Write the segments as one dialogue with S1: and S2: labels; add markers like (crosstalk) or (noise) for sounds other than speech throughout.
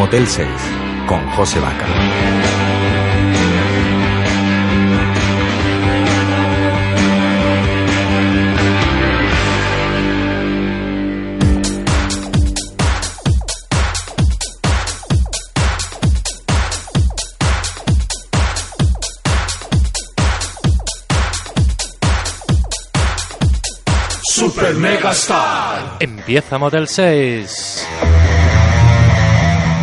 S1: Motel 6 con José Vaca.
S2: Super Mega.
S3: Empieza Motel 6.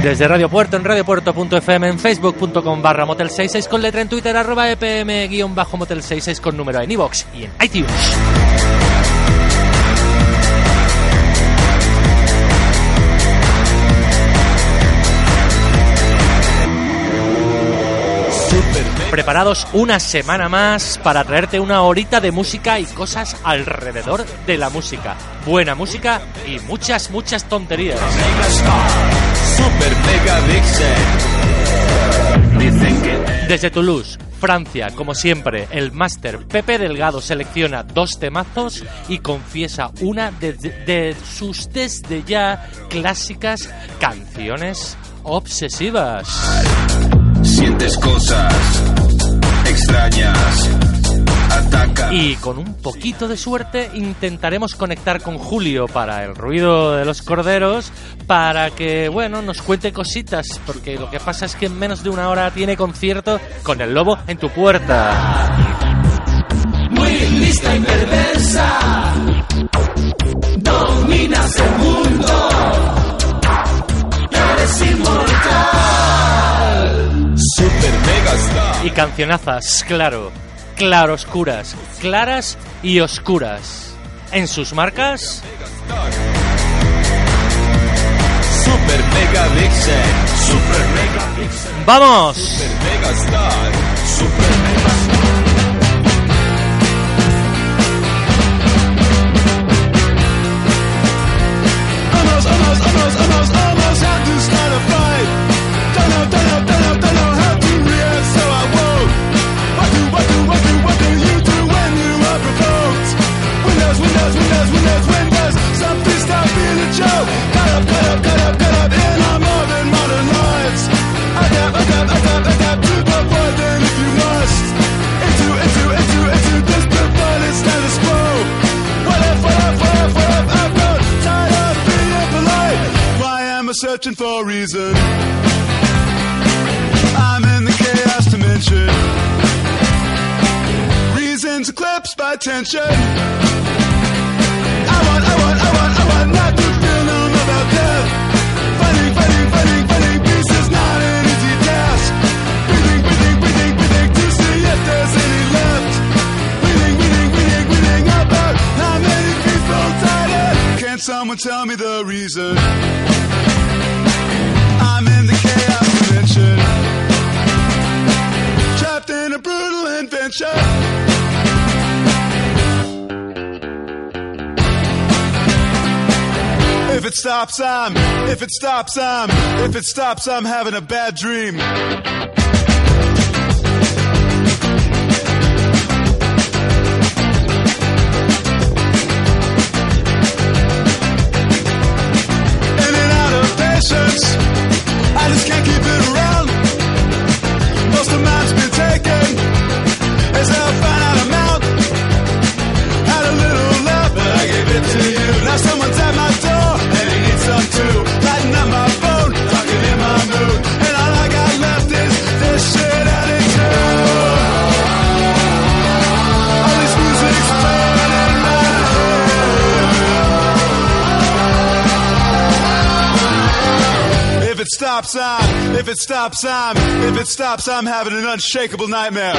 S3: Desde Radio Puerto, en radiopuerto.fm, en facebook.com barra motel 66 con letra en Twitter, arroba epm guion bajo motel 66 con número en iVox y en iTunes. Preparados una semana más para traerte una horita de música y cosas alrededor de la música. Buena música y muchas, muchas tonterías. Desde Toulouse, Francia, como siempre, el máster Pepe Delgado selecciona dos temazos y confiesa una de, de sus desde ya clásicas canciones obsesivas.
S2: sientes cosas extrañas. Ataca.
S3: Y con un poquito de suerte intentaremos conectar con Julio para el ruido de los corderos, para que, bueno, nos cuente cositas, porque lo que pasa es que en menos de una hora tiene concierto con el lobo en tu puerta.
S4: Muy lista y perversa. Dominas el mundo.
S3: Y cancionazas, claro, claroscuras, claras y oscuras. En sus marcas,
S2: Super Mega Vixen. Super Mega Vixen.
S3: ¡vamos!
S2: Super Mega Star. Super Mega
S5: Almost, almost, almost, almost, almost had being. Cut up, cut up, cut up, cut up in our modern, modern lives. Adapt, adapt, adapt, adapt to the void if you must. Into, into, into, into this perverted status quo. What if, what if, what if, what if I've grown tired of being polite? Why am I searching for a reason? I'm in the chaos dimension. Reasons eclipsed by tension. Someone tell me the reason? I'm in the chaos dimension. Trapped in a brutal invention. It stops, I'm. If it stops, I'm. If it stops, I'm having a bad dream. stops, I'm, if it stops, I'm, if it stops, I'm having an unshakable nightmare.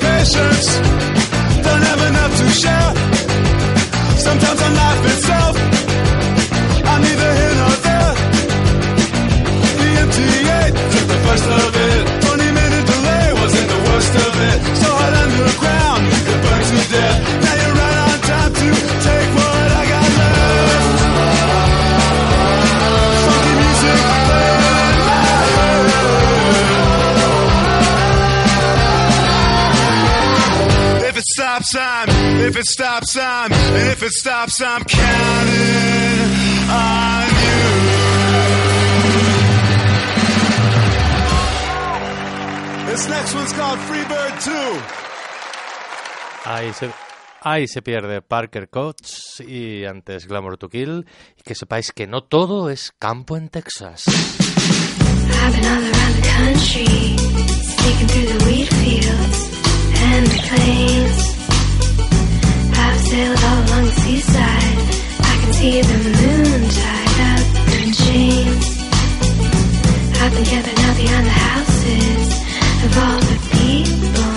S5: patience if it stops, I'm, and if it stops, I'm counting on you. This next one's called Freebird 2.
S3: Ahí se, ahí se pierde Parker Coates y antes Glamour to Kill. Y que sepáis que no todo es campo en Texas.
S6: I've been all around the country, sneaking through the wheat fields and the plains. Sailed all along the seaside. I can see the moon tied up in chains. I've been camping out behind the houses of all the people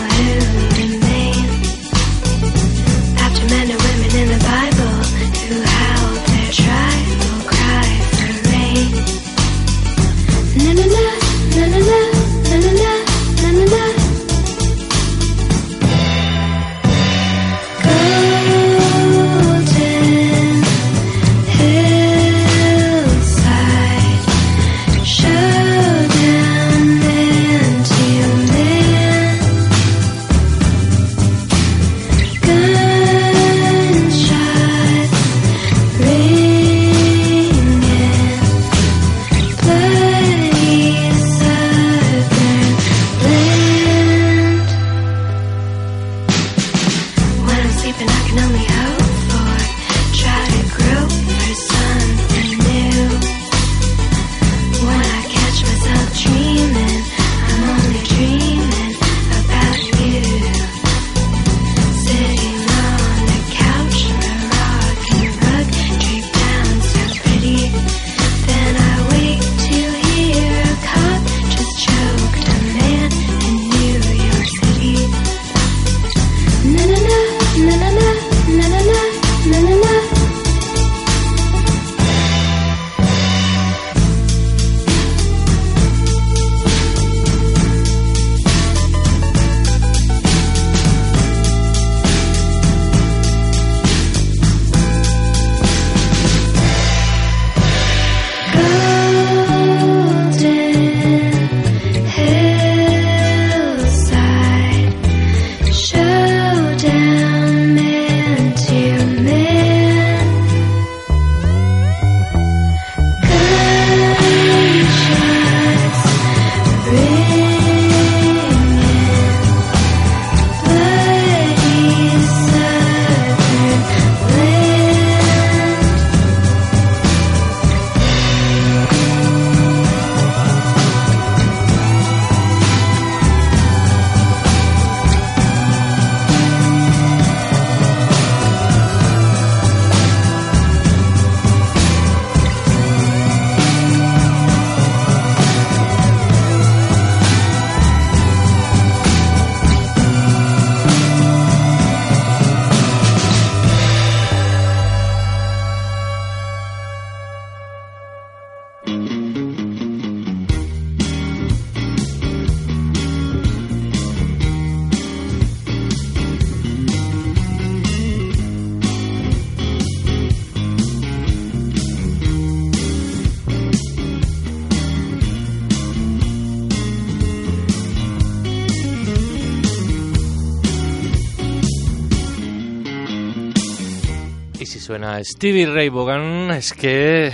S3: Stevie Ray Vaughan, es que...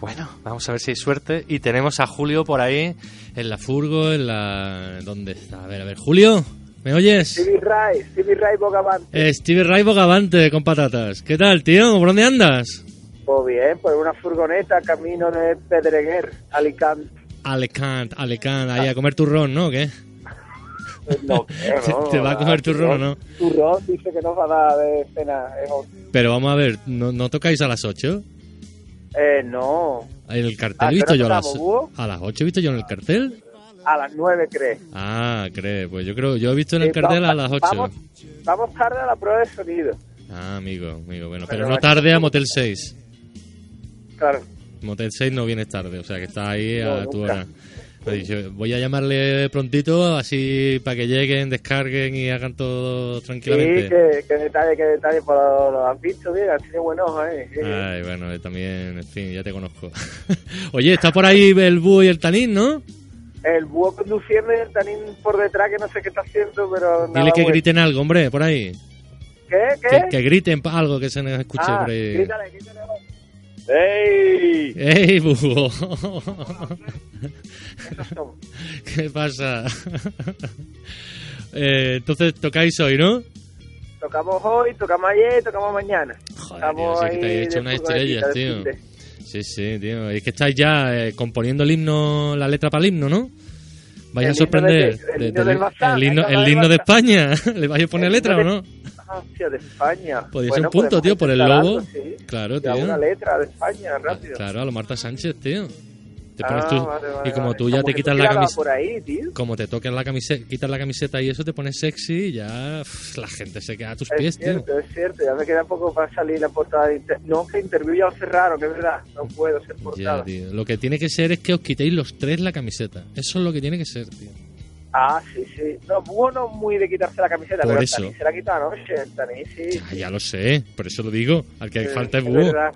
S3: Bueno, vamos a ver si hay suerte. Y tenemos a Julio por ahí, en la furgo, en la... ¿Dónde está? A ver, a ver. Julio, ¿me oyes?
S7: Stevie Ray, Stevie Ray Bogavante.
S3: Eh, Stevie Ray Bogavante con patatas. ¿Qué tal, tío? ¿Por dónde andas?
S7: Pues bien, pues una furgoneta camino de Pedreguer, Alicante.
S3: Alicante, Alicante, ahí a comer turrón, ¿no? ¿O ¿Qué? (laughs)
S7: No, creo, no.
S3: ¿Te va a comer turrón no?
S7: Turrón dice que nos va a dar de cena.
S3: Pero vamos a ver, ¿no, no tocáis a las 8?
S7: Eh, no.
S3: En el cartel
S7: ¿A
S3: he visto yo a las,
S7: Búho?
S3: a las 8 he visto yo en el cartel.
S7: A las nueve, cree.
S3: Ah, cree, pues yo creo, yo he visto en el
S7: Eh,
S3: cartel a
S7: vamos-
S3: las 8.
S7: Vamos, vamos tarde a la prueba de sonido.
S3: Ah, amigo, amigo, bueno,
S7: Pero
S3: pero no tarde a Motel 6.
S7: Claro.
S3: Motel 6 no vienes tarde, o sea que está ahí
S7: No,
S3: a tu
S7: nunca.
S3: hora. Dicho, voy a llamarle prontito, así para que lleguen, descarguen y hagan todo
S7: Sí,
S3: tranquilamente.
S7: qué, qué detalle, qué detalle. Pues lo, lo has visto has tenido buen ojo, ¿eh? Sí.
S3: Ay, bueno, eh, también, en fin, ya te conozco. (laughs) Oye, está por ahí el búho y el tanín, ¿no?
S7: El búho conduciendo y el tanín por detrás que no sé qué está haciendo, pero nada
S3: Dile que
S7: bueno.
S3: griten algo, hombre, por ahí.
S7: ¿Qué? ¿Qué?
S3: Que, que griten algo que se nos escuche
S7: ah,
S3: por ahí.
S7: grítale, grítale. ¡Ey!
S3: ¡Ey,
S7: son. (laughs)
S3: ¿Qué pasa? Eh, entonces tocáis hoy, ¿no?
S7: Tocamos hoy, tocamos ayer, tocamos mañana.
S3: Joder, tío, sí que te he hecho unas estrellas, tío. Sí, sí, tío. Es que estáis ya eh, componiendo el himno, la letra para el himno, ¿no? Vais a sorprender.
S7: de- el
S3: De-
S7: himno
S3: de- de. España. (laughs) ¿Le vais a poner letra o
S7: himno
S3: no?
S7: Hostia, de España.
S3: Podría
S7: Bueno,
S3: ser un punto, tío, por el
S7: algo, sí.
S3: Claro, tío.
S7: una letra de España, rápido.
S3: Claro, a lo Marta Sánchez, tío. Te pones
S7: Ah,
S3: tú-
S7: vale, vale,
S3: y como
S7: vale.
S3: tú ya
S7: Como
S3: te quitas la camiseta.
S7: por ahí, tío.
S3: Como te toques la camiseta, quitas la camiseta y eso te pones sexy y ya pff, la gente se queda a tus pies,
S7: Es
S3: tío.
S7: cierto, es cierto. Ya me queda poco para salir la portada de Inter... No, que Interview ya lo cerraron, que es verdad. No puedo ser
S3: Ya,
S7: portada.
S3: tío. Lo que tiene que ser es que os quitéis los tres la camiseta. Eso es lo que tiene que ser, tío.
S7: ah, sí, sí. No, bueno, muy de quitarse la camiseta,
S3: Por
S7: pero
S3: eso.
S7: se la quita anoche. El Taní sí.
S3: Ya, ya lo sé, por eso lo digo. Al que
S7: Sí,
S3: falta es búho.
S7: verdad.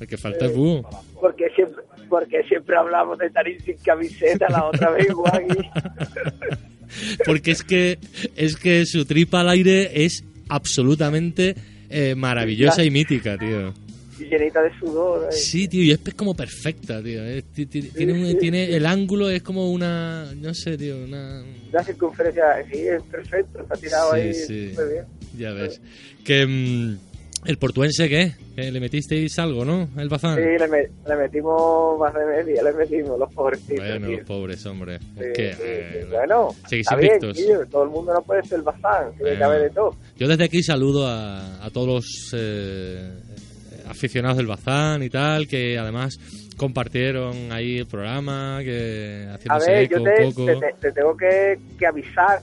S3: Al que falta es búho.
S7: Porque siempre, porque siempre hablamos de Taní sin camiseta, la otra vez igual. (laughs)
S3: Porque es que, es que su tripa al aire es absolutamente eh, maravillosa y mítica, tío.
S7: Y llenita de sudor. ahí.
S3: Sí, tío, y es como perfecta, tío. Es- ti- tiene, un- el ángulo, es como una, no sé, tío, una...
S7: La circunferencia, sí, es perfecto. Está tirado
S3: Sí,
S7: ahí
S3: sí.
S7: súper bien.
S3: Ya ves. Que mm, el portuense, ¿qué? Que le metisteis algo, ¿no? El bazán.
S7: Sí, le, me- le metimos más de media, le metimos los pobrecitos.
S3: Bueno,
S7: tío.
S3: los pobres, hombre.
S7: Sí,
S3: Es que,
S7: sí, sí.
S3: eh,
S7: bueno,
S3: seguís
S7: está bien, tío, todo el mundo no puede ser bazán, tiene que
S3: Bueno.
S7: haber de todo.
S3: Yo desde aquí saludo a, a todos los eh, aficionados del Bazán y tal, que además compartieron ahí el programa, que
S7: A
S3: haciéndose
S7: ver,
S3: eco
S7: yo te,
S3: un poco.
S7: te- te- te tengo que, que avisar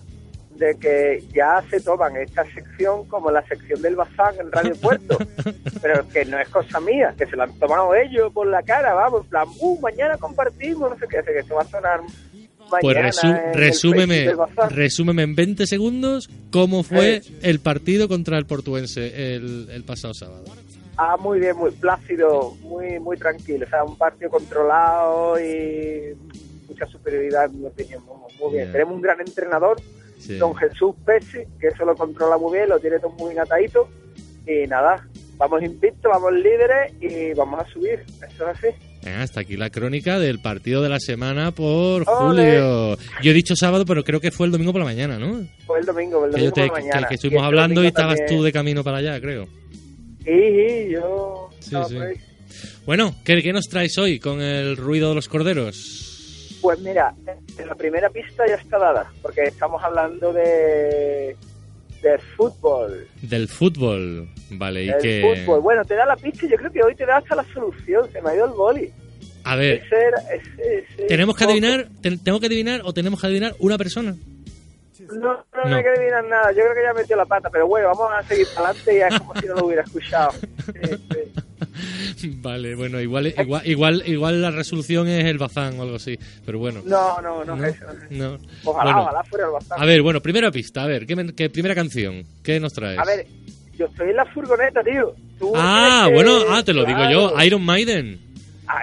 S7: de que ya se toman esta sección como la sección del bazán en Radio (laughs) Puerto, pero que no es cosa mía, que se la han tomado ellos por la cara, vamos, en plan, uh, mañana compartimos, no sé qué, que esto va a sonar mañana
S3: Pues resu- resúmeme, resúmeme en 20 segundos cómo fue
S7: Eh.
S3: el partido contra el portuense el, el pasado sábado.
S7: Ah, muy bien, muy plácido, muy muy tranquilo. O sea, un partido controlado y mucha superioridad, en mi opinión. Muy. Bien. Tenemos un gran entrenador,
S3: Sí.
S7: don Jesús Pesci, que eso lo controla muy bien, lo tiene todo muy atadito. Y nada, vamos invictos, vamos líderes y vamos a subir. Eso es así.
S3: Hasta aquí la crónica del partido de la semana por
S7: Ole.
S3: julio. Yo he dicho sábado, pero creo que fue el domingo por la mañana, ¿no?
S7: Fue el domingo, el
S3: Que,
S7: domingo
S3: te-
S7: por la
S3: que-
S7: mañana.
S3: que estuvimos
S7: este
S3: hablando y estabas
S7: también-
S3: tú de camino para allá, creo.
S7: Sí, sí, yo...
S3: Sí, sí. Bueno, ¿qué, qué nos traes hoy con el ruido de los corderos?
S7: Pues mira, la primera pista ya está dada, porque estamos hablando de, de fútbol.
S3: Del fútbol, vale, y
S7: el
S3: que...
S7: fútbol. Bueno, te da la pista y yo creo que hoy te da hasta la solución. Se me ha ido el boli.
S3: A ver,
S7: Ese era- ese- ese
S3: ¿tenemos que adivinar, te- que adivinar o tenemos que adivinar una persona?
S7: No, no, no, hay que adivinar nada. Yo creo que ya metió la pata. Pero bueno, vamos a seguir para adelante y es como si no lo hubiera escuchado. (laughs) Sí, sí. (laughs)
S3: Vale, bueno, igual, igual, igual, igual la resolución es el bazán o algo así, pero bueno.
S7: No, no, no,
S3: No,
S7: es eso. no. Ojalá,
S3: Bueno,
S7: ojalá fuera el bastante.
S3: a ver, bueno, primera pista, a ver, ¿qué, primera canción? ¿Qué nos traes?
S7: A ver, yo estoy en la furgoneta, tío. Tú
S3: ah,
S7: que-
S3: bueno, ah, te lo digo yo. Iron Maiden.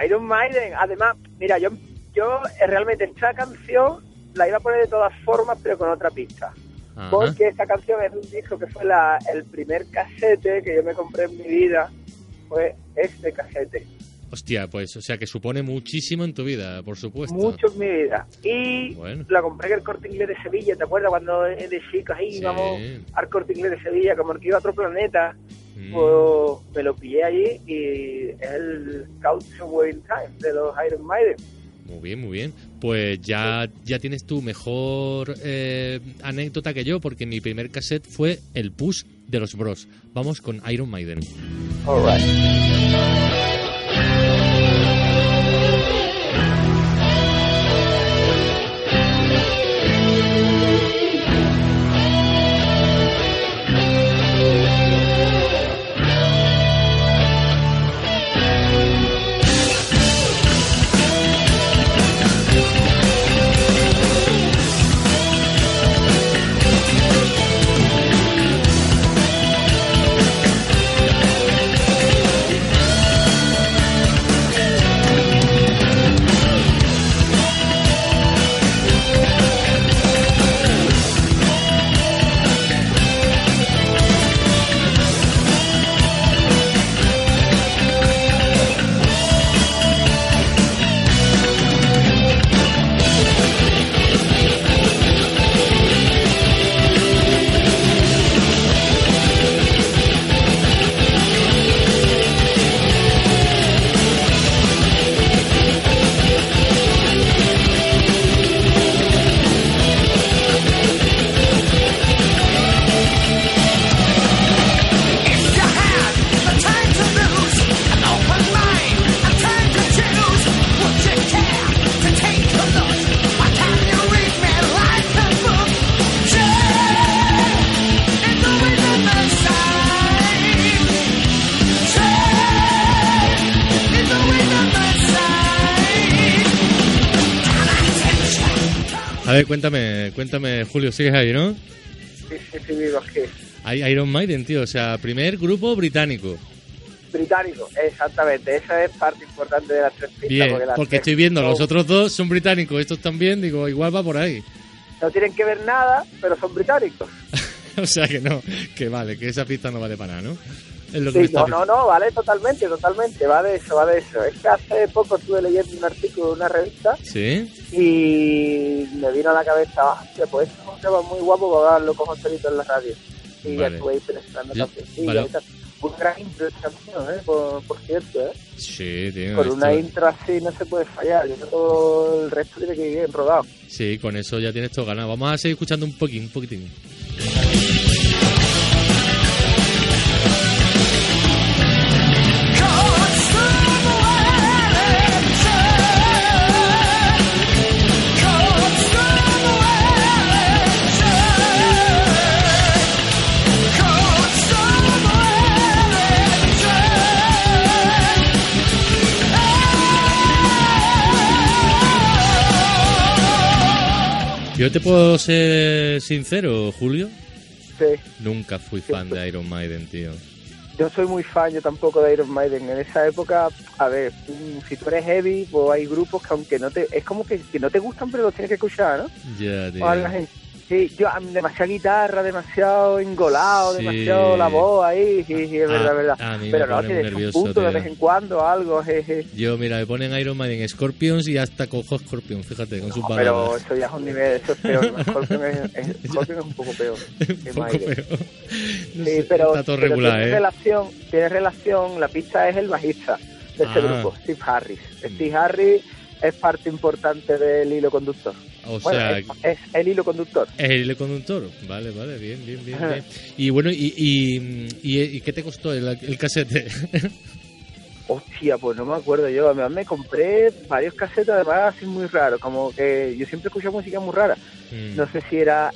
S7: Iron Maiden. Además, mira, yo, yo eh, realmente esta canción la iba a poner de todas formas, pero con otra pista.
S3: Ajá.
S7: Porque esta canción es un disco que fue la, el primer casete que yo me compré en mi vida. Fue este casete.
S3: Hostia, pues, o sea, que supone muchísimo en tu vida, por supuesto.
S7: Mucho en mi vida. Y
S3: Bueno.
S7: la compré en el corte inglés de Sevilla. ¿Te acuerdas cuando de chicos ahí
S3: Sí.
S7: íbamos al corte inglés de Sevilla? Como que iba a otro planeta.
S3: Mm.
S7: Pues me lo pillé allí y es el Cowboy Time de los Iron Maiden.
S3: Muy bien, muy bien. Pues ya, ya tienes tu mejor eh, anécdota que yo, porque mi primer cassette fue el push de los Bros. Vamos con Iron Maiden.
S7: Alright.
S8: Iron
S3: ver, cuéntame, cuéntame, Julio, sigues ahí, ¿no?
S7: Sí, sí, sí, vivo aquí.
S3: Hay Iron Maiden, tío, o sea, primer grupo británico.
S7: Británico, exactamente. Esa es parte importante de las tres pistas.
S3: Bien, porque
S7: tres
S3: estoy viendo,
S7: son-
S3: los otros dos son británicos, estos también, digo, igual va por ahí.
S7: No tienen que ver nada, pero son británicos. (laughs)
S3: o sea que no, que vale, que esa pista no vale para nada, ¿no? Es lo que
S7: Sí,
S3: me está
S7: no, no, no, vale, totalmente, totalmente, va de eso, va de eso. Es que hace poco estuve leyendo un artículo de una revista
S3: Sí,
S7: y me vino a la cabeza, hostia, pues es un tema muy guapo para darlo con Joselito en la radio. Y ya estuve ahí pensando también. Sí,
S3: vale.
S7: una gran intro canción, ¿eh? por, por cierto, ¿eh?
S3: sí, tío.
S7: Con una intro así no se puede fallar, yo todo el resto tiene que ir bien rodado.
S3: Sí, con eso ya tienes todo ganado. Vamos a seguir escuchando un poquín, un poquitín. Yo te puedo ser sincero, Julio.
S7: Sí.
S3: Nunca fui fan de Iron Maiden, tío.
S7: Yo soy muy fan, yo tampoco de Iron Maiden. En esa época, a ver, mm, si tú eres heavy, pues hay grupos que aunque no te... Es como que, que no te gustan, pero los tienes que escuchar, ¿no?
S3: Ya, tío.
S7: O algo así. Sí, yo, demasiada guitarra, demasiado engolado,
S3: Sí.
S7: demasiado la voz ahí, sí, sí, es verdad, es verdad.
S3: a mí me
S7: Pero no, tienes un
S3: nervioso,
S7: punto de vez en cuando, algo, jeje.
S3: Yo, mira, me ponen Iron Maiden Scorpions y hasta cojo Scorpion, fíjate, con sus
S7: No, pero eso ya es un nivel, eso es peor. (laughs) Scorpion es, es- Scorpion es un poco peor. (laughs)
S3: Un poco peor. No
S7: Sí,
S3: sé,
S7: pero,
S3: está todo
S7: pero
S3: regular,
S7: tiene
S3: ¿eh?
S7: relación, tiene relación, la pista es el bajista de este
S3: Ah.
S7: grupo, Steve Harris. Steve Harris es parte importante del hilo conductor.
S3: O
S7: Bueno,
S3: sea,
S7: es, es el hilo conductor.
S3: es el hilo conductor. Vale, vale, bien, bien, bien. Y bueno, y, y, y, y qué te costó el, el casete? (laughs)
S7: Hostia, pues no me acuerdo yo. Además me compré varios casetes, además así muy raros. Como que yo siempre escucho música muy rara.
S3: Mm.
S7: No sé si era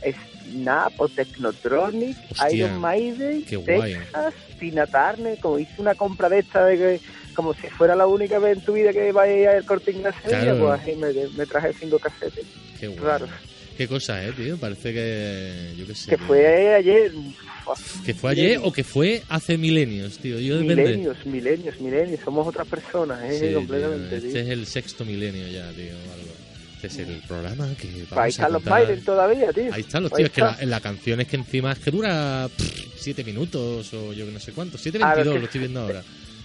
S7: Snap o Technotronic,
S3: Hostia,
S7: Iron Maiden. Texas, Tina Turner. Como hice una compra de esta de que, como si fuera la única vez en tu vida que vaya al corte inglés,
S3: Claro.
S7: pues así me, me traje cinco casetes.
S3: Qué guay.
S7: raros.
S3: Qué cosa, eh, tío. Parece que. Yo qué sé.
S7: Que
S3: tío.
S7: fue ayer.
S3: Que fue ayer o que fue hace milenios, tío. Yo depende.
S7: Milenios, milenios, milenios. Somos otras personas, eh,
S3: Sí, tío,
S7: completamente.
S3: Este
S7: tío.
S3: es el sexto milenio ya, tío. algo. Este es el programa que vamos
S7: Ahí
S3: a
S7: están los. Maiden todavía, tío.
S3: Ahí están los tíos, que la,
S7: está.
S3: la canción es que encima es que dura pff, siete minutos o yo que no sé cuánto. 7.22
S7: Ah, lo
S3: estoy viendo ahora.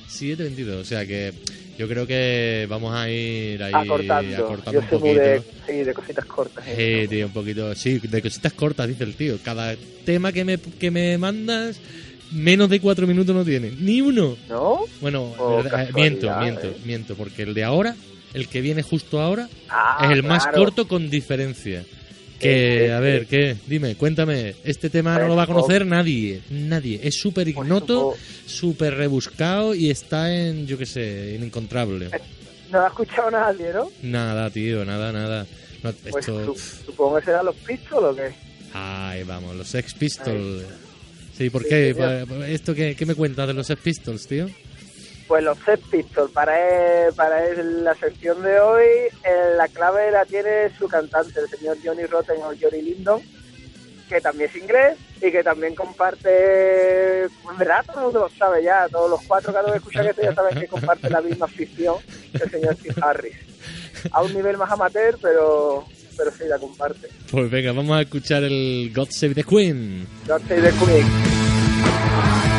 S3: 7.22, o sea que yo creo que vamos a ir ahí
S7: acortando.
S3: acortando
S7: Yo
S3: un
S7: soy
S3: poquito.
S7: de, sí, de cositas cortas. eh.
S3: Sí, tío, un poquito. Sí, de cositas cortas, dice el tío. Cada tema que me, que me mandas, menos de cuatro minutos no tiene. Ni uno.
S7: ¿No?
S3: Bueno,
S7: Oh,
S3: verdad, eh, miento, miento,
S7: eh.
S3: miento. Porque el de ahora, el que viene justo ahora,
S7: Ah,
S3: es el más corto con diferencia. Que,
S7: Sí, sí,
S3: a ver,
S7: sí.
S3: ¿qué? Dime, cuéntame. Este tema no lo va a conocer nadie. Nadie. Es súper ignoto, súper rebuscado y está en, yo qué sé, inencontrable.
S7: No ha escuchado nadie, ¿no?
S3: Nada, tío, nada, nada. No,
S7: Pues
S3: esto.
S7: supongo que serán los Pistols o qué.
S3: Ay, vamos, los Sex Pistols. Sí, ¿por
S7: Sí,
S3: qué?
S7: señor.
S3: ¿Esto qué, qué me cuentas de los Sex Pistols, tío?
S7: Pues los Sex Pistols, para, para el- la sección de hoy, eh, la clave la tiene su cantante, el señor Johnny Rotten o Johnny Lindon, que también es inglés y que también comparte, en verdad todo el mundo lo sabe ya, todos los cuatro que han escuchado esto ya saben que comparte la misma afición que el señor Steve Harris. A un nivel más amateur, pero, pero sí la comparte.
S3: Pues venga, vamos a escuchar el God Save the Queen.
S7: God Save the Queen.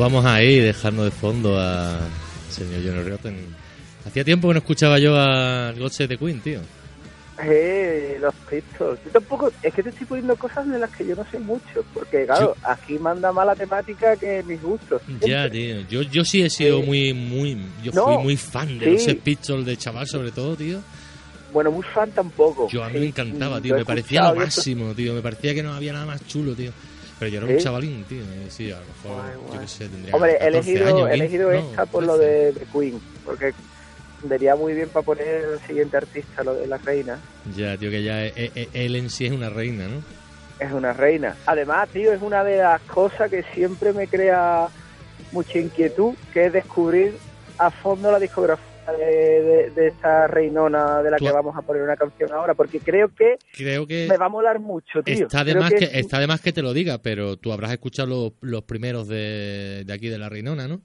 S3: Pues vamos ahí dejando de fondo a señor Johnny Rotten. Hacía tiempo que no escuchaba yo a Save the Queen, tío.
S7: Eh, los Pistols. Yo tampoco, es que te estoy poniendo cosas de las que yo no sé mucho, porque claro, aquí manda más la temática que mis gustos.
S3: Ya, tío. Yo, yo sí he sido
S7: Eh,
S3: muy, muy. Yo
S7: no,
S3: fui muy fan de
S7: sí.
S3: los Pistols de chaval, sobre todo, tío.
S7: Bueno, muy fan tampoco.
S3: Yo a mí
S7: Sí,
S3: me encantaba,
S7: mm,
S3: tío. Me parecía lo máximo, tío. Me parecía que no había nada más chulo, tío. Pero yo era un
S7: ¿Sí?
S3: chavalín, tío. eh, Sí, a lo mejor,
S7: Guay,
S3: yo qué sé, tendría
S7: Hombre, he
S3: 14
S7: elegido,
S3: años,
S7: he
S3: 15,
S7: elegido
S3: no,
S7: esta por lo
S3: 13.
S7: de, de Queen, porque vería muy bien para poner el siguiente artista, lo de la reina.
S3: Ya, tío, que ya eh, eh, él en sí es una reina, ¿no?
S7: Es una reina. Además, tío, es una de las cosas que siempre me crea mucha inquietud, que es descubrir a fondo la discografía de, de- de esta reinona de la que vamos a poner una canción ahora, porque creo que
S3: Creo que
S7: me va a molar mucho, tío.
S3: está de
S7: Creo
S3: más que,
S7: es-
S3: está de más que te lo diga, pero tú habrás escuchado los, los primeros de, de aquí de la Reinona, ¿no?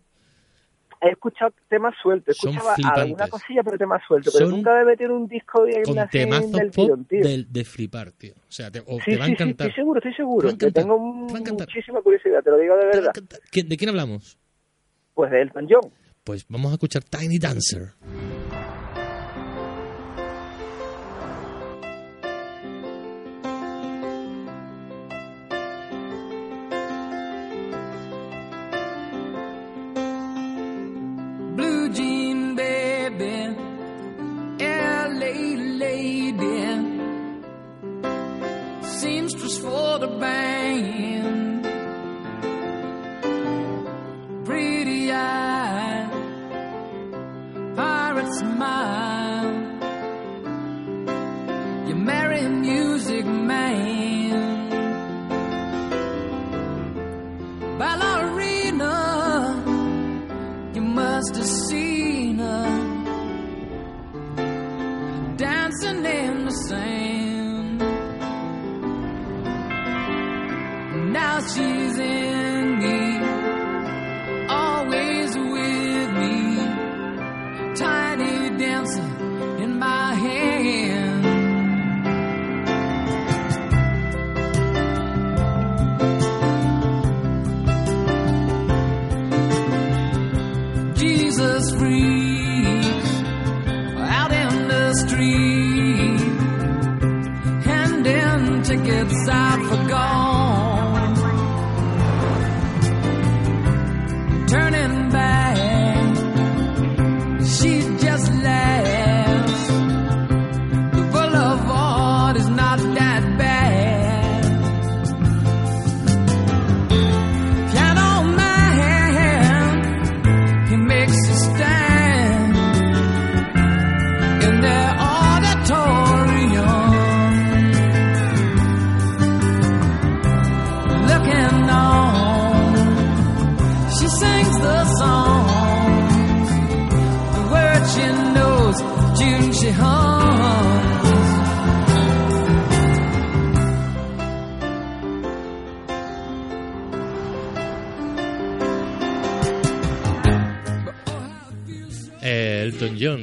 S7: He escuchado temas sueltos, he
S3: flipantes.
S7: alguna cosilla, pero temas sueltos. Pero
S3: Son
S7: nunca debe tener un disco bien
S3: Con temazos
S7: del
S3: pop
S7: tío.
S3: de, de flipar, tío. O sea, te, o
S7: Sí,
S3: te va a
S7: sí, sí,
S3: encantar.
S7: estoy seguro, estoy seguro.
S3: a
S7: tengo
S3: te a encantar.
S7: muchísima curiosidad, te lo digo de
S3: a
S7: verdad.
S3: encantar. ¿Quién- ¿De quién hablamos?
S7: Pues de Elton John.
S3: Pues vamos a escuchar Tiny Dancer.
S9: blue lady, seamstress for the band, my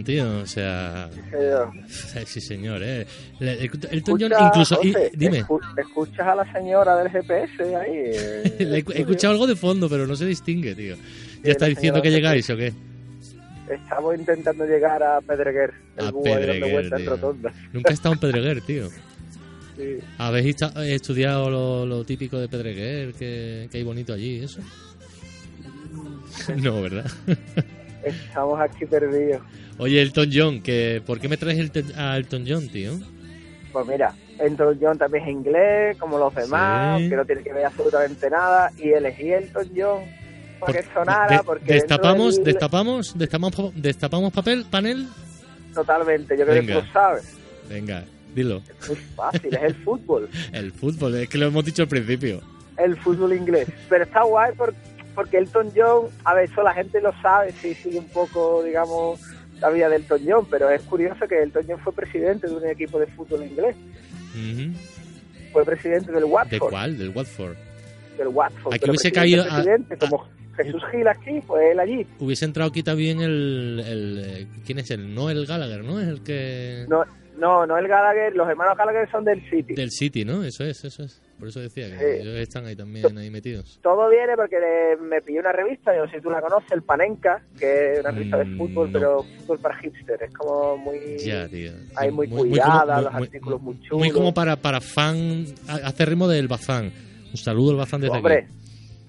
S3: John, tío. O sea.
S7: Eh,
S3: Sí, señor, eh. Le- el- Elton John incluso. y-
S7: José,
S3: dime.
S7: escu- escuchas a la señora del GPS ahí. eh, (laughs)
S3: Le he, escuchado algo de fondo, pero no se distingue, tío. ¿Ya está diciendo que llegáis o qué?
S7: Estamos intentando llegar a Pedreguer, el
S3: A Pedreguer, tío. Nunca he estado en Pedreguer, tío. (laughs)
S7: Sí.
S3: ¿Habéis estudiado lo, lo típico de Pedreguer? Que, que hay bonito allí, eso? (laughs) No, ¿verdad?
S7: Estamos aquí perdidos.
S3: Oye, Elton John, que ¿por qué me traes el a Elton John, tío?
S7: Pues mira, Elton John también es inglés, como los demás,
S3: Sí.
S7: que no tiene que ver absolutamente nada. Y elegí Elton John para que sonara,
S3: de-
S7: porque
S3: destapamos, destapamos, destapamos, destapamos papel, panel.
S7: Totalmente, yo creo
S3: Venga.
S7: que tú sabes.
S3: Venga, dilo.
S7: Es muy fácil, es el fútbol. (laughs)
S3: El fútbol, es que lo hemos dicho al principio.
S7: el fútbol inglés. Pero está guay por- porque Elton John, a ver, eso la gente lo sabe, si sigue un poco, digamos, la vida de Elton John, pero es curioso que Elton John fue presidente de un equipo de fútbol inglés.
S3: Ujú.
S7: Fue presidente del
S3: ¿De
S7: Watford.
S3: cuál? Del Watford.
S7: Del Watford.
S3: Aquí hubiese
S7: presidente,
S3: caído a-
S7: presidente, como Jesús Gil aquí, pues él allí.
S3: Hubiese entrado aquí también el, el, eh, ¿Quién es el? No el Gallagher, ¿no? Es el que...
S7: No, No, no el Gallagher, los hermanos Gallagher son del City.
S3: Del City, ¿no? Eso es, eso es. Por eso decía que
S7: Sí.
S3: ellos están ahí también, ahí metidos.
S7: Todo viene porque me pillé una revista, yo no sé si tú la conoces, el Panenka, que es una revista de
S3: Mm,
S7: fútbol,
S3: no.
S7: pero fútbol para hipster. Es como muy.
S3: Ya, tío.
S7: Hay
S3: Sí,
S7: muy
S3: como-
S7: cuidada,
S3: muy-
S7: los
S3: muy-
S7: artículos muy chulos.
S3: Muy como para, para fan, hacer ritmo del Bazán. Un saludo al Bazán desde
S7: Hombre,
S3: aquí.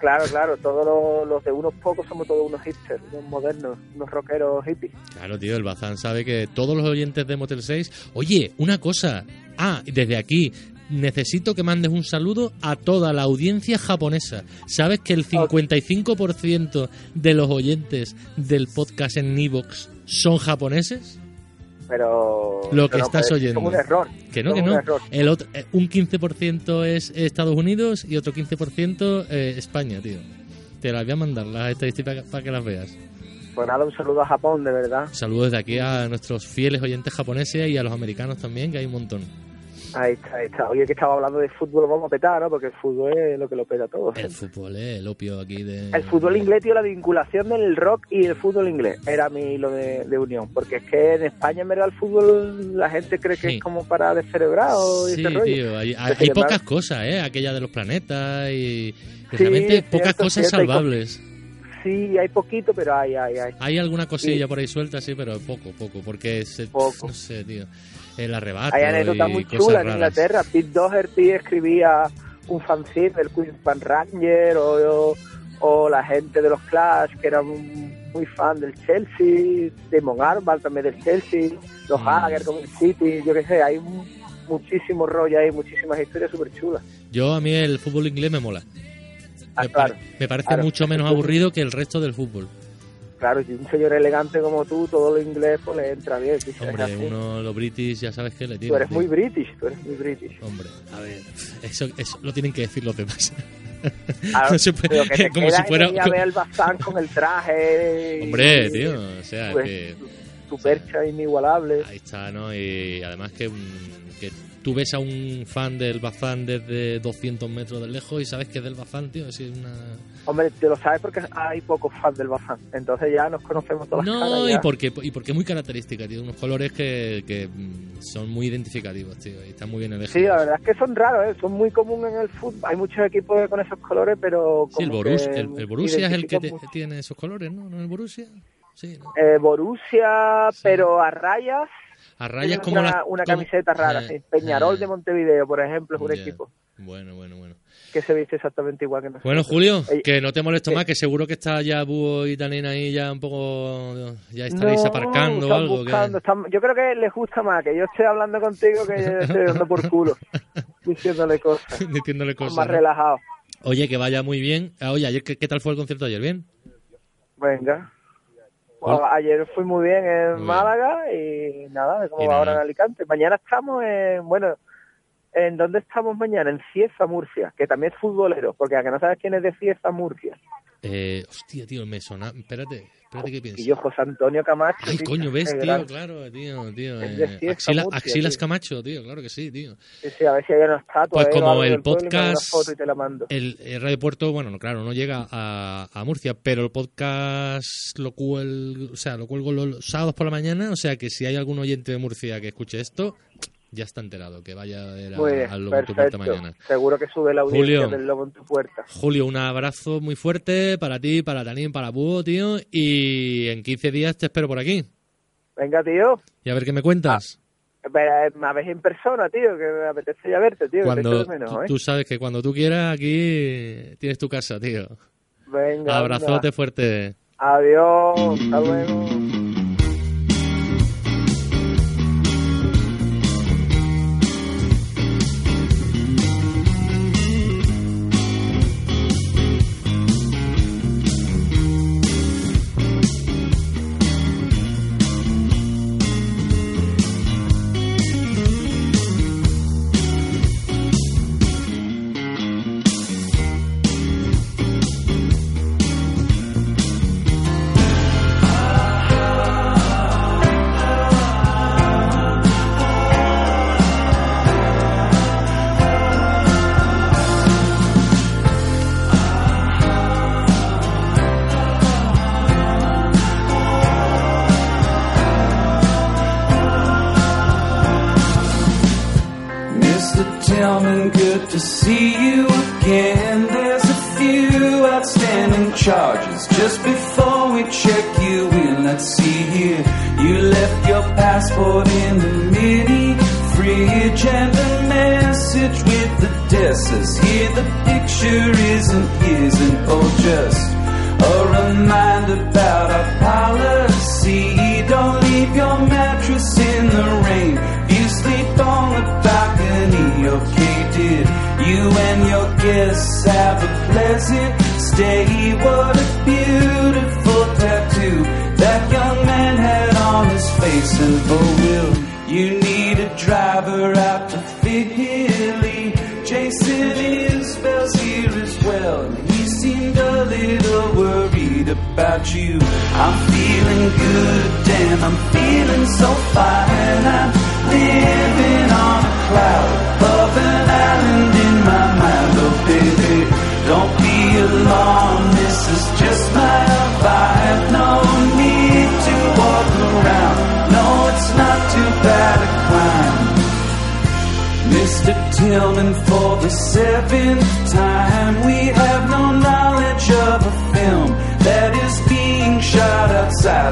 S7: Claro, claro, todos los, los de unos pocos somos todos unos hipsters, unos modernos, unos rockeros hippies.
S3: Claro, tío, el Bazán sabe que todos los oyentes de Motel 6... Oye, una cosa. Ah, desde aquí, necesito que mandes un saludo a toda la audiencia japonesa. ¿Sabes que el 55% de los oyentes del podcast en Evox son japoneses?
S7: Pero.
S3: Lo que
S7: no,
S3: estás
S7: pues,
S3: oyendo.
S7: Es un error.
S3: Que no, que no. El otro, eh, un 15% es Estados Unidos y otro 15% eh, España, tío. Te las voy a mandar las estadísticas para que las veas.
S7: Pues nada, un saludo a Japón, de verdad.
S3: Saludos de aquí a nuestros fieles oyentes japoneses y a los americanos también, que hay un montón.
S7: Ahí está, ahí está. Oye, que estaba hablando de fútbol, vamos a petar, ¿no? Porque el fútbol es lo que lo peta todo.
S3: El fútbol, eh, el opio aquí de...
S7: El fútbol inglés, tío, la vinculación del rock y el fútbol inglés era mi hilo de, de unión. Porque es que en España, en verdad, el fútbol la gente cree que
S3: Sí.
S7: es como para descerebrado y
S3: Sí,
S7: ese rollo.
S3: tío, hay, pocas cosas, ¿eh? Aquella de los planetas y...
S7: Sí,
S3: realmente
S7: cierto,
S3: pocas cosas
S7: cierto, hay
S3: salvables.
S7: Sí, hay poquito, pero hay, hay, hay.
S3: Hay alguna cosilla
S7: Sí.
S3: por ahí suelta, sí, pero poco, poco, porque se,
S7: Poco.
S3: no sé, tío, el arrebato
S7: Hay anécdotas muy chulas en. Inglaterra. Pete Doherty escribía un fanzine del Queen's Pan Ranger o, o, o la gente de los Clash que eran muy fan del Chelsea, Damon Arnold también del Chelsea, los
S3: Mm.
S7: Gallagher con el City, yo qué sé, hay un- muchísimo rollo ahí, muchísimas historias súper chulas.
S3: Yo a mí el fútbol inglés me mola.
S7: Ah,
S3: me,
S7: claro,
S3: pare- me parece
S7: claro.
S3: mucho menos aburrido que el resto del fútbol.
S7: Claro, y un señor elegante como tú, todo lo inglés pues le entra bien. si
S3: Hombre,
S7: así.
S3: uno, los british, ya sabes que le
S7: Tú
S3: tiene.
S7: eres muy british, tú eres muy british.
S3: Hombre, a ver, (laughs) eso, eso lo tienen que decir los demás.
S7: Ah, (laughs)
S3: No se puede-
S7: que te (laughs)
S3: como si fuera-
S7: y venía a ver al Bazán con el traje. y-
S3: Hombre, tío, o sea,
S7: pues,
S3: que
S7: tu percha inigualable.
S3: ahí está, ¿no? Y además que, que tú ves a un fan del Bazán desde 200 metros de lejos y sabes que es del Bazán, tío, es una...
S7: Hombre, te lo sabes porque hay pocos fans del Bazán. Entonces ya nos conocemos todas las
S3: No,
S7: caras.
S3: y
S7: ya.
S3: porque, y porque es muy característica, tío, unos colores que, que mm, son muy identificativos, tío, y están muy bien elegidos.
S7: Sí, la verdad es que son raros, ¿eh? son muy comunes en el fútbol. Hay muchos equipos con esos colores, pero.
S3: Sí, el,
S7: como
S3: Borussia,
S7: que
S3: el, el Borussia es el que te- tiene esos colores, ¿no? ¿No el Borussia? Sí, ¿no?
S7: Eh, Borussia, pero a rayas.
S3: A rayas como
S7: una,
S3: la...
S7: una
S3: como-
S7: camiseta rara.
S3: Eh,
S7: sí. Peñarol
S3: eh,
S7: de Montevideo, por ejemplo, es un
S3: ya.
S7: equipo
S3: Bueno, bueno, bueno.
S7: que se viste exactamente igual que nosotros.
S3: Bueno, Julio, que no te molesto
S7: eh,
S3: más, que seguro que está ya Búho y Tanina ahí ya un poco... Ya estaréis
S7: No,
S3: aparcando o algo. que-
S7: buscando, están- yo creo que les gusta más que yo esté hablando contigo que yo esté dando por culo, (laughs) diciéndole cosas.
S3: Diciéndole cosas.
S7: más
S3: ¿no?
S7: relajado.
S3: Oye, que vaya muy bien. Ah, Oye, ayer, ¿qué, qué tal fue el concierto ayer? ¿Bien?
S7: Venga.
S3: Bueno.
S7: Bueno, ayer fui muy bien en
S3: Muy bien.
S7: Málaga y nada,
S3: Y nada.
S7: ahora en Alicante. Mañana estamos en, bueno, ¿en dónde estamos mañana? En Cieza, Murcia, que también es futbolero, porque a que no sabes quién es de Cieza, Murcia.
S3: Eh, hostia, tío, me suena... Espérate, espérate que pienso.
S7: Y yo, José Antonio Camacho.
S3: Ay,
S7: tío,
S3: coño, ves, tío, claro, tío, tío. Eh, Axila- Axilas. Camacho, tío, claro que sí, tío.
S7: Sí, sí, a ver si hay una estatua.
S3: Pues como el podcast-. El, el Radio Puerto, bueno, no, claro, no llega a, a Murcia, pero el podcast lo cuelgo, o sea, lo cuelgo los sábados por la mañana, o sea que si hay algún oyente de Murcia que escuche esto, ya está enterado, que vaya a ver a-
S7: bien,
S3: al Lobo en tu puerta mañana.
S7: Seguro que sube la audiencia
S3: Julio.
S7: del Lobo en tu puerta.
S3: Julio, un abrazo muy fuerte para ti, para Tanín, para Búho, tío, y en 15 días te espero por aquí.
S7: Venga, tío.
S3: Y a ver qué me cuentas.
S7: Pero, eh, Me ves en persona, tío, que me apetece ya verte, tío.
S3: cuando tú,
S7: ¿eh?
S3: tú sabes que cuando tú quieras aquí tienes tu casa, tío.
S7: Venga.
S3: Abrazote
S7: anda.
S3: fuerte.
S7: Adiós. Hasta luego.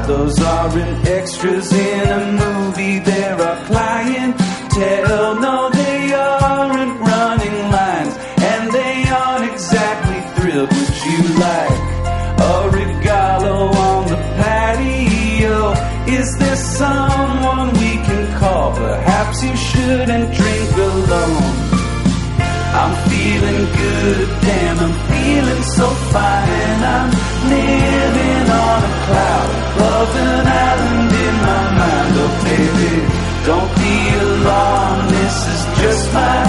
S10: Those aren't extras in a movie, they're clientele. No, they aren't running lines, and they aren't exactly thrilled. Would you like a regalo on the patio? Is there someone we can call? Perhaps you shouldn't drink alone. I'm feeling good, damn, I'm feeling so fine. and I'm living on a cloud above an island in my mind. Oh, baby, don't be alarmed, this is just my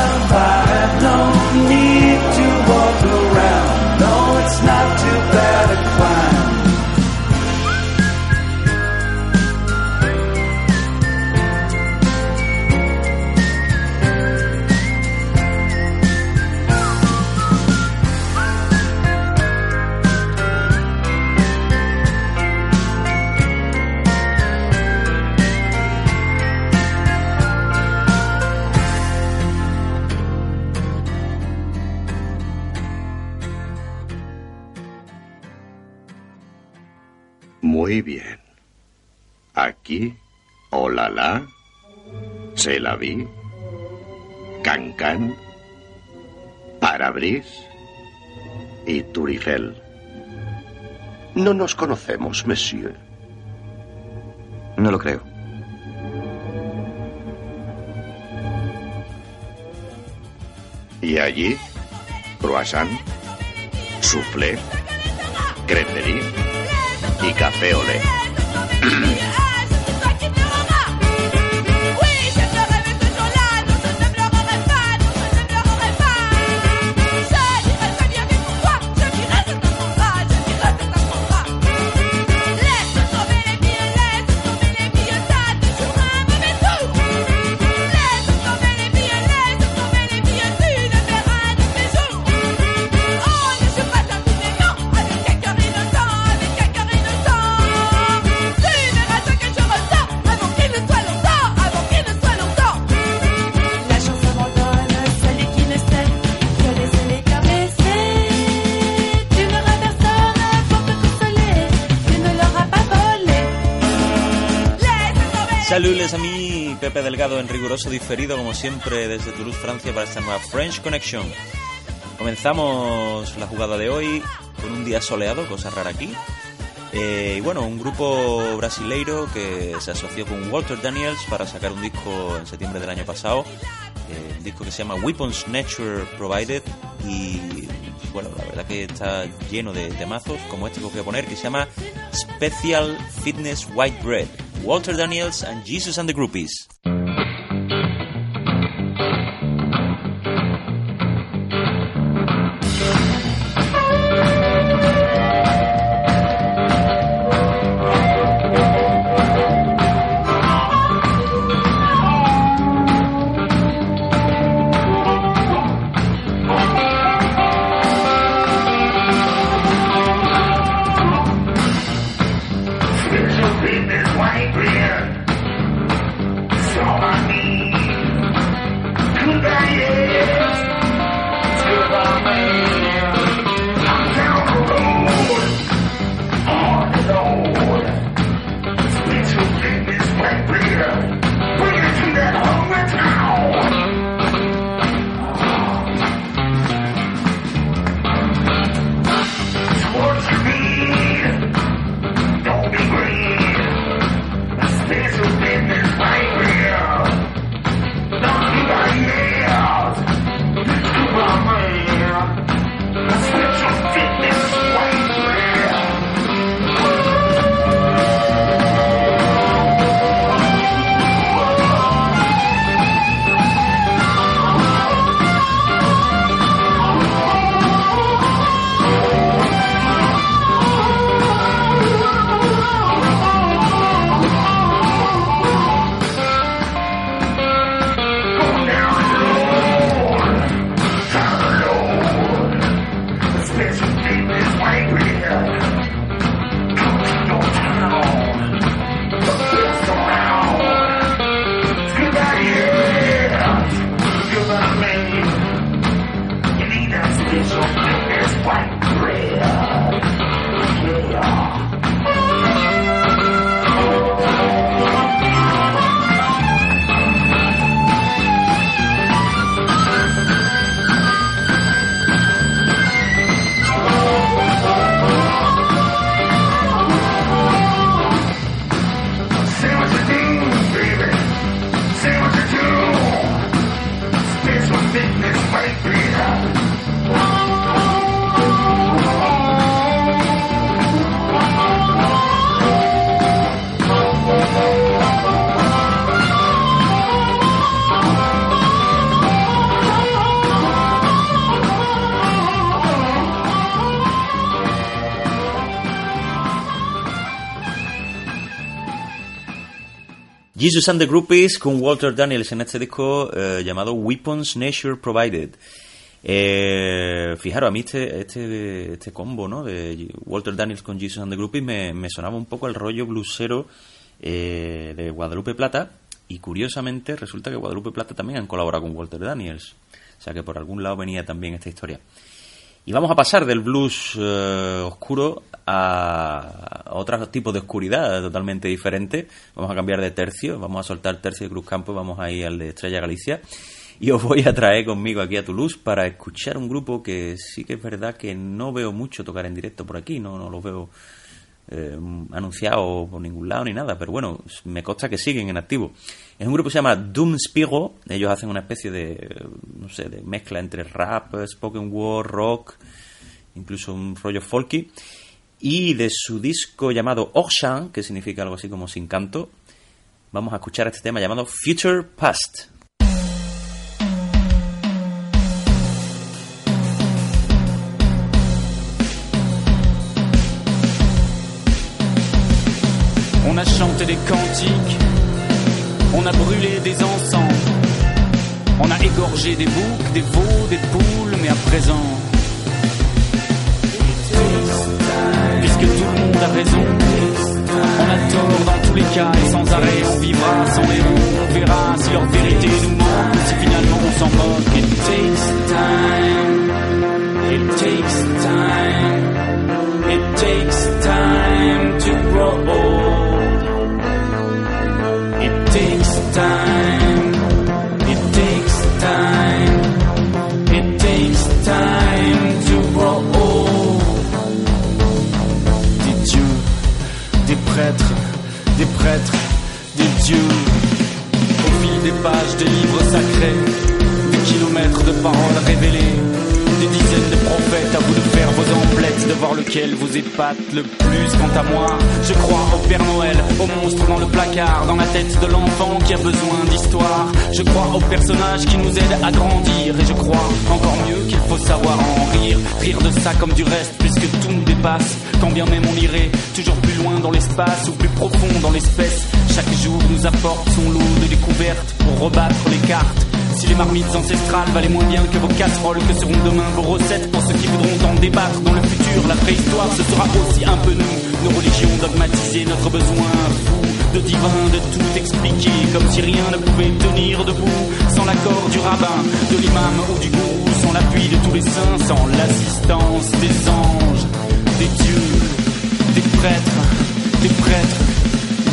S11: Se la vi, Cancan, Parabris y Turifel. No nos conocemos, monsieur.
S12: No lo creo.
S11: Y allí, croissant, soufflé, creperie y café olé. (clears throat)
S13: Delgado en riguroso diferido como siempre desde Toulouse, Francia para esta nueva French Connection. Comenzamos la jugada de hoy con un día soleado, cosa rara aquí. Eh, y bueno, un grupo brasileiro que se asoció con Walter Daniels para sacar un disco en septiembre del año pasado. eh, un disco que se llama Weapons Nature Provided. Y bueno, la verdad que está lleno de temazos, como este que os voy a poner, que se llama Special Fitness White Bread. Walter Daniels and Jesus and the Groupies. Jesus and the Groupies con Walter Daniels en este disco eh, llamado Weapons Nature Provided. Eh, fijaros, a mí este, este, este combo ¿no? de Walter Daniels con Jesus and the Groupies me, me sonaba un poco el rollo blusero eh, de Guadalupe Plata y curiosamente resulta que Guadalupe Plata también han colaborado con Walter Daniels. O sea que por algún lado venía también esta historia. Y vamos a pasar del blues eh, oscuro a, a otro tipo de oscuridad totalmente diferente. Vamos a cambiar de tercio, vamos a soltar tercio de Cruz Campo y vamos a ir al de Estrella Galicia. Y os voy a traer conmigo aquí a Toulouse para escuchar un grupo que sí que es verdad que no veo mucho tocar en directo por aquí, no, no los veo eh, anunciados por ningún lado ni nada, pero bueno, me consta que siguen en activo. Es un grupo que se llama Doom Spigo, ellos hacen una especie de, no sé, de mezcla entre rap, spoken word, rock, incluso un rollo folky. Y de su disco llamado Ocean, que significa algo así como sin canto, vamos a escuchar este tema llamado Future Past.
S14: On a chanté des cantiques, on a brûlé des encens, on a égorgé des boucs, des veaux, des poules, mais à présent, puisque tout le monde a raison, on a tort dans tous les cas et sans arrêt on vivra sans les mots, on verra si leur vérité nous manque si finalement on s'en moque. It takes time, it takes time, it takes time to grow. Le plus. Quant à moi, je crois au Père Noël, au monstre dans le placard, dans la tête de l'enfant qui a besoin d'histoire. Je crois aux personnages qui nous aident à grandir, et je crois encore mieux qu'il faut savoir en rire. Rire de ça comme du reste, puisque tout nous dépasse. Quand bien même on irait toujours plus loin dans l'espace ou plus profond dans l'espèce. Chaque jour nous apporte son lot de découvertes pour rebattre les cartes. Si les marmites ancestrales valaient moins bien que vos casseroles, que seront demain vos recettes pour ceux qui voudront en débattre dans le futur. La préhistoire, ce sera aussi un peu nous, nos religions dogmatisées, notre besoin fou de divin, de tout expliquer, comme si rien ne pouvait tenir debout, sans l'accord du rabbin, de l'imam ou du gourou, sans l'appui de tous les saints, sans l'assistance des anges, des dieux, des prêtres, des prêtres,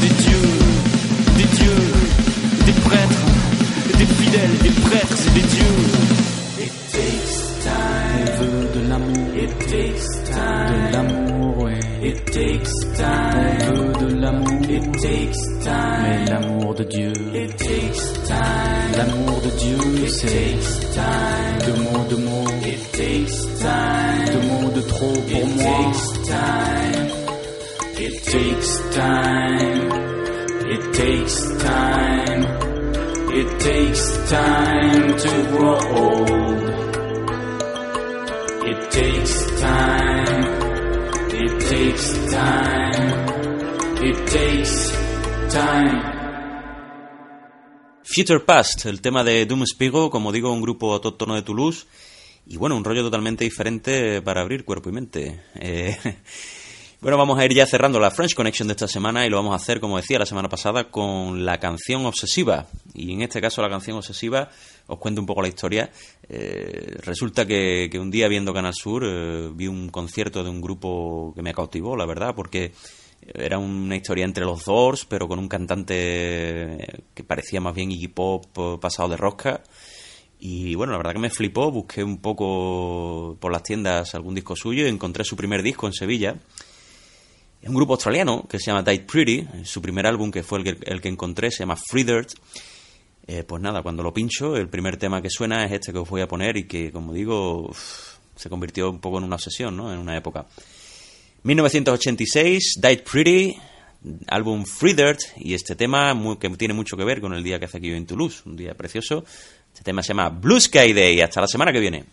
S14: des dieux, des dieux, des prêtres fidèles, des prêtres et des dieux. It takes time. On veut de l'amour. It takes time. De l'amour, ouais. It takes time. On veut de l'amour. It takes time. Mais l'amour de Dieu. It takes time. L'amour de Dieu, c'est time. Deux mots, deux mots. It takes time. Deux mots de trop pour
S9: It
S14: moi.
S9: takes time.
S14: It takes time. Takes time to grow old. It takes time. It takes time. It takes time.
S13: Future Past, el tema de Doom Spigo, como digo, un grupo autóctono de Toulouse. Y bueno, un rollo totalmente diferente para abrir cuerpo y mente. Eh, bueno, vamos a ir ya cerrando la French Connection de esta semana y lo vamos a hacer, como decía la semana pasada, con la canción obsesiva. Y en este caso, la canción obsesiva, os cuento un poco la historia. Eh, resulta que, que un día viendo Canal Sur eh, vi un concierto de un grupo que me cautivó, la verdad, porque era una historia entre los Doors, pero con un cantante que parecía más bien Iggy Pop eh, pasado de rosca. Y bueno, la verdad que me flipó, busqué un poco por las tiendas algún disco suyo y encontré su primer disco en Sevilla. Un grupo australiano que se llama Died Pretty, su primer álbum que fue el que, el que encontré se llama Free Dirt. Eh, pues nada, cuando lo pincho, el primer tema que suena es este que os voy a poner y que, como digo, se convirtió un poco en una obsesión, ¿no? En una época. 1986, Died Pretty, álbum Free Dirt, y este tema que tiene mucho que ver con el día que hace aquí en Toulouse, un día precioso. Este tema se llama Blue Sky Day. Hasta la semana que viene.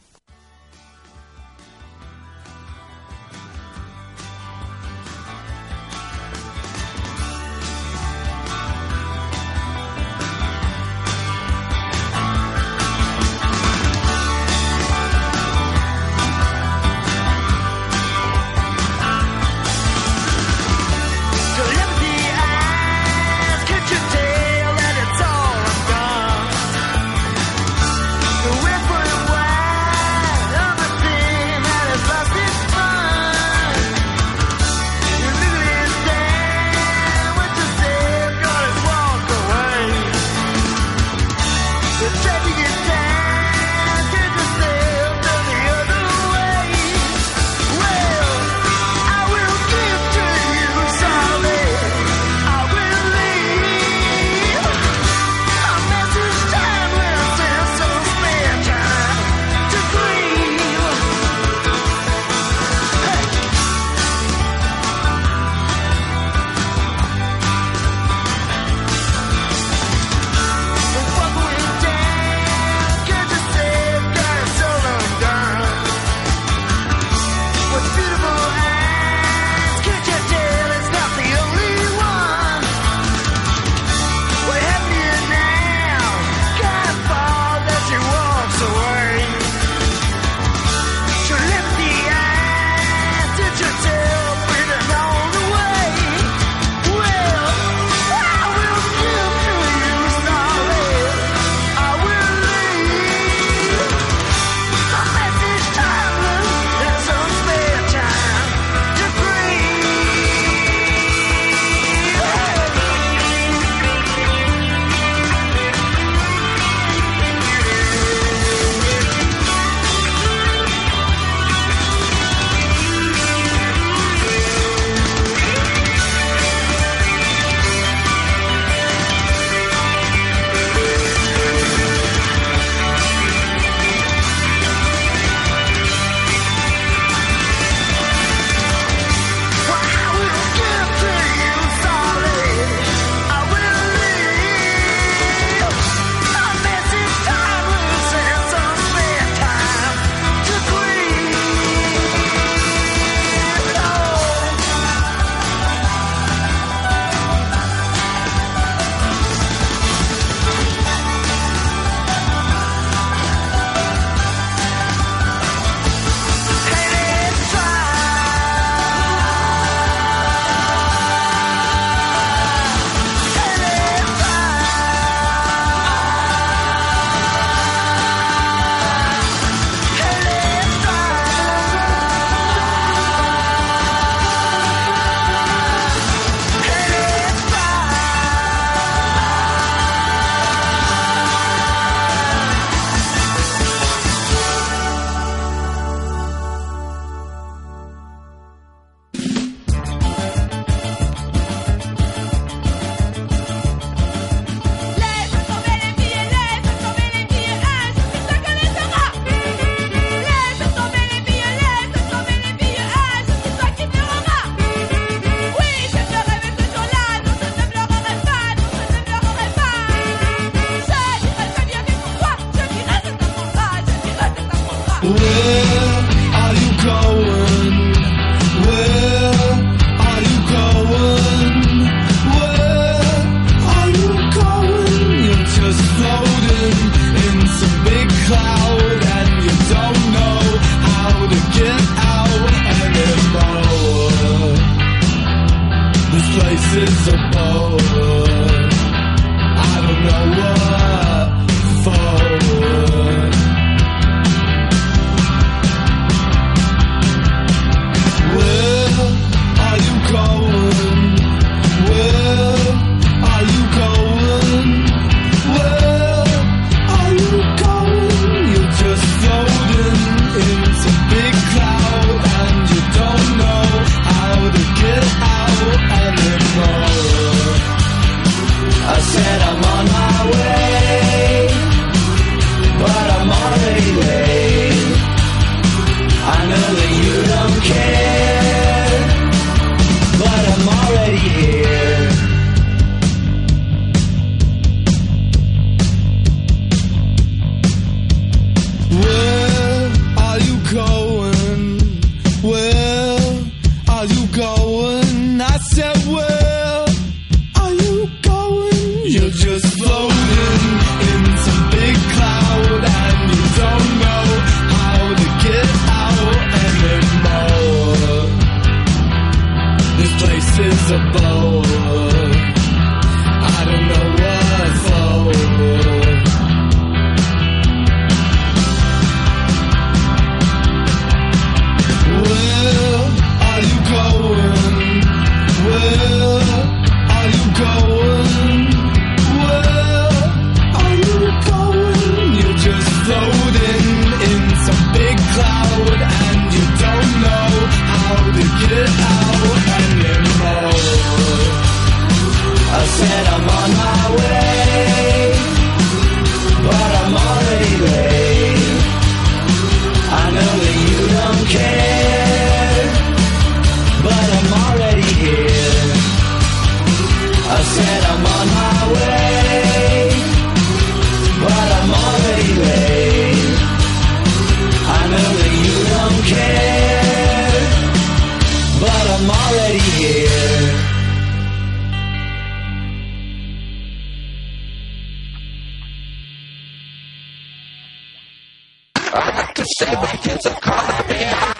S5: I have to
S15: say my kids are calling me out.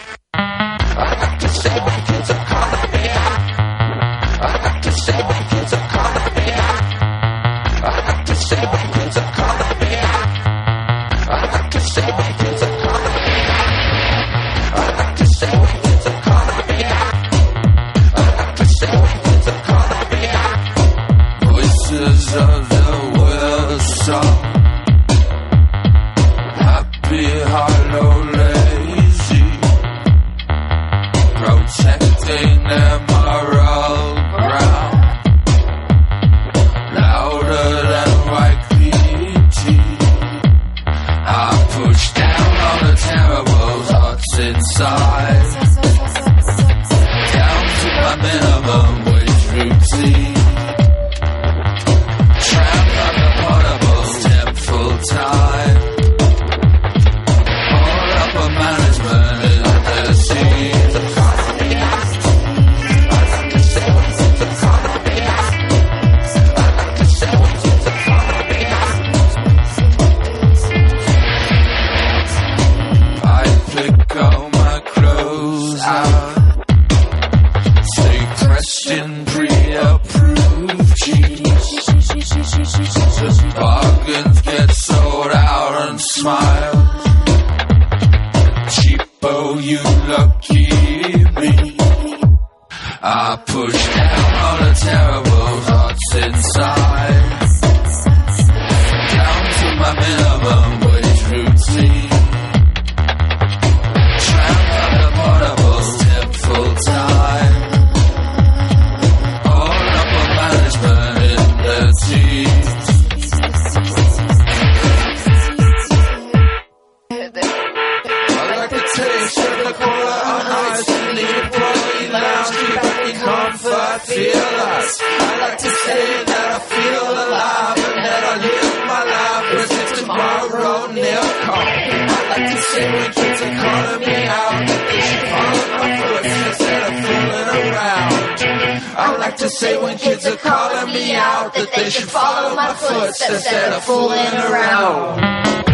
S15: should follow my footsteps instead of fooling around.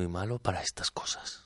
S16: Muy malo para estas cosas.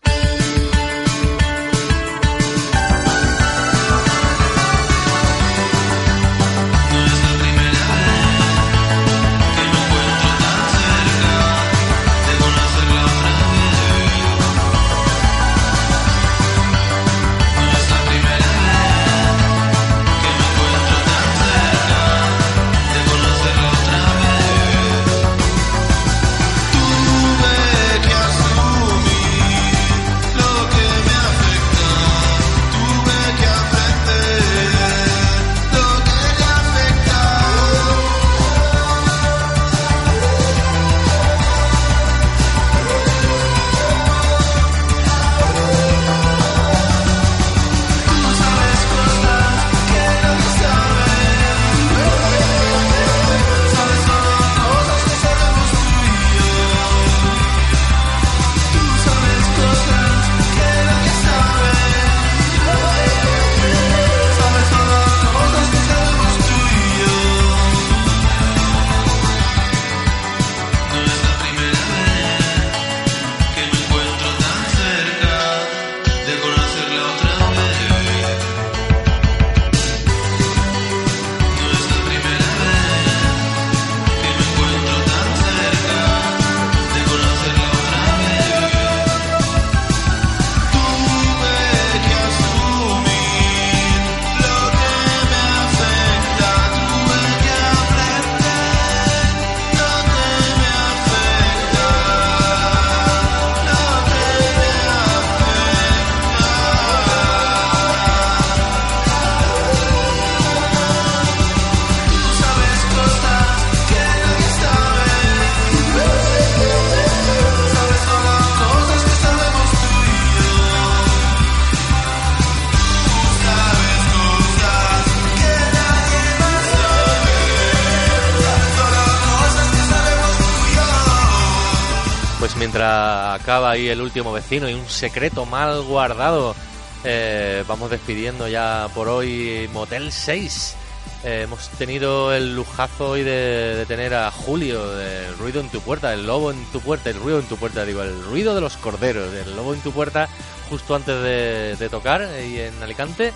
S16: Ahí el último vecino y un secreto mal guardado, eh, vamos despidiendo ya por hoy Motel 6. Eh, hemos tenido el lujazo hoy de, de tener a Julio, del ruido en tu puerta, el lobo en tu puerta, el ruido en tu puerta, digo, el ruido de los corderos, el lobo en tu puerta, justo antes de, de tocar ahí en Alicante.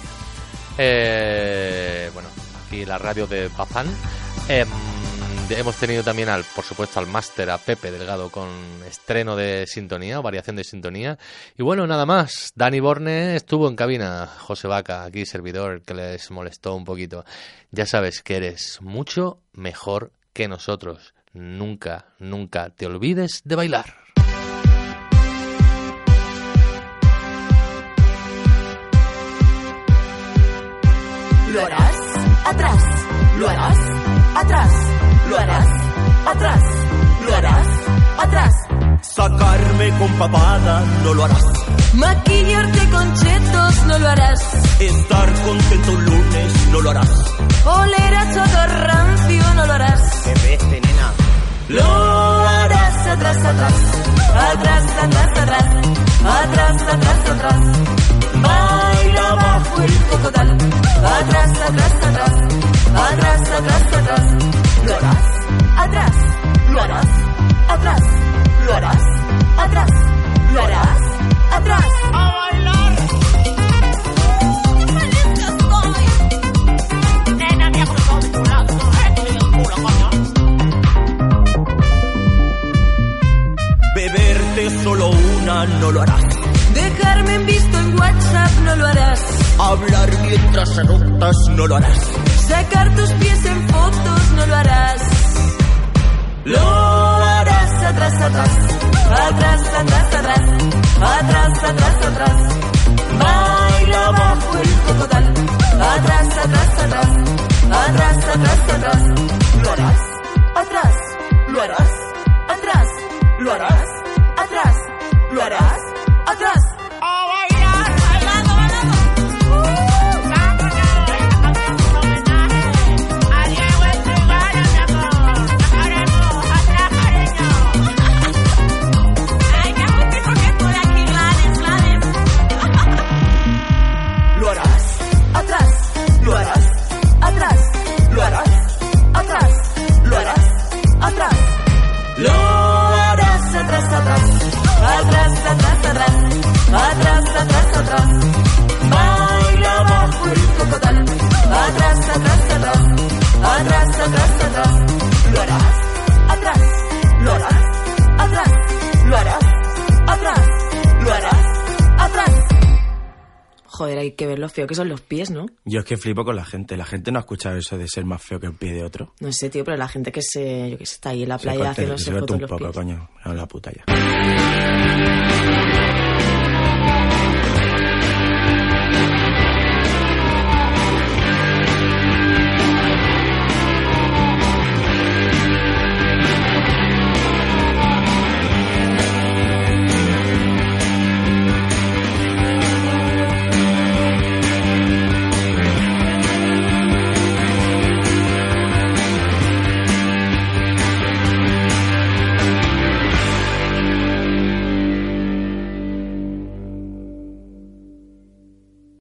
S16: Eh, bueno, aquí la radio de Bazán. Em, hemos tenido también, al, por supuesto, al máster, a Pepe Delgado, con estreno de sintonía o variación de sintonía. Y bueno, nada más. Dani Borne estuvo en cabina. José Vaca, aquí servidor, que les molestó un poquito. Ya sabes que eres mucho mejor que nosotros. Nunca, nunca te olvides de bailar.
S17: Lo harás atrás, lo harás atrás, lo harás atrás, lo harás atrás.
S18: Sacarme con papada no lo harás.
S17: Maquillarte con chetos no lo harás.
S18: Estar contento un lunes no lo harás.
S17: Oler a choto rancio no lo harás.
S18: ¿Qué ves, nena?
S17: Lo harás atrás, atrás, atrás, atrás, atrás, atrás, atrás, atrás. Baila bajo el cocotal, atrás, atrás, atrás, atrás, atrás, atrás. Lo harás atrás, lo harás atrás, lo harás atrás, lo harás atrás. A bailar. Nena, te hago un
S18: no lo harás.
S17: Dejarme en visto en WhatsApp no lo harás.
S18: Hablar mientras anotas no lo harás.
S17: Sacar tus pies en fotos no lo harás. Lo harás atrás, atrás, atrás, atrás, atrás, atrás, atrás, atrás. Baila bajo el cocodal, atrás, atrás, atrás, atrás, atrás, atrás. Lo harás, atrás, lo harás, atrás, lo harás, lo harás, atrás.
S19: Joder, hay que ver lo feo que son los pies, ¿no?
S20: Yo es que flipo con la gente. La gente no ha escuchado eso de ser más feo que el pie de otro.
S19: No sé, tío, pero la gente que se, yo que sé, está ahí en la playa
S20: se corte
S19: fotos
S20: un
S19: los
S20: poco,
S19: pies.
S20: coño. La puta ya.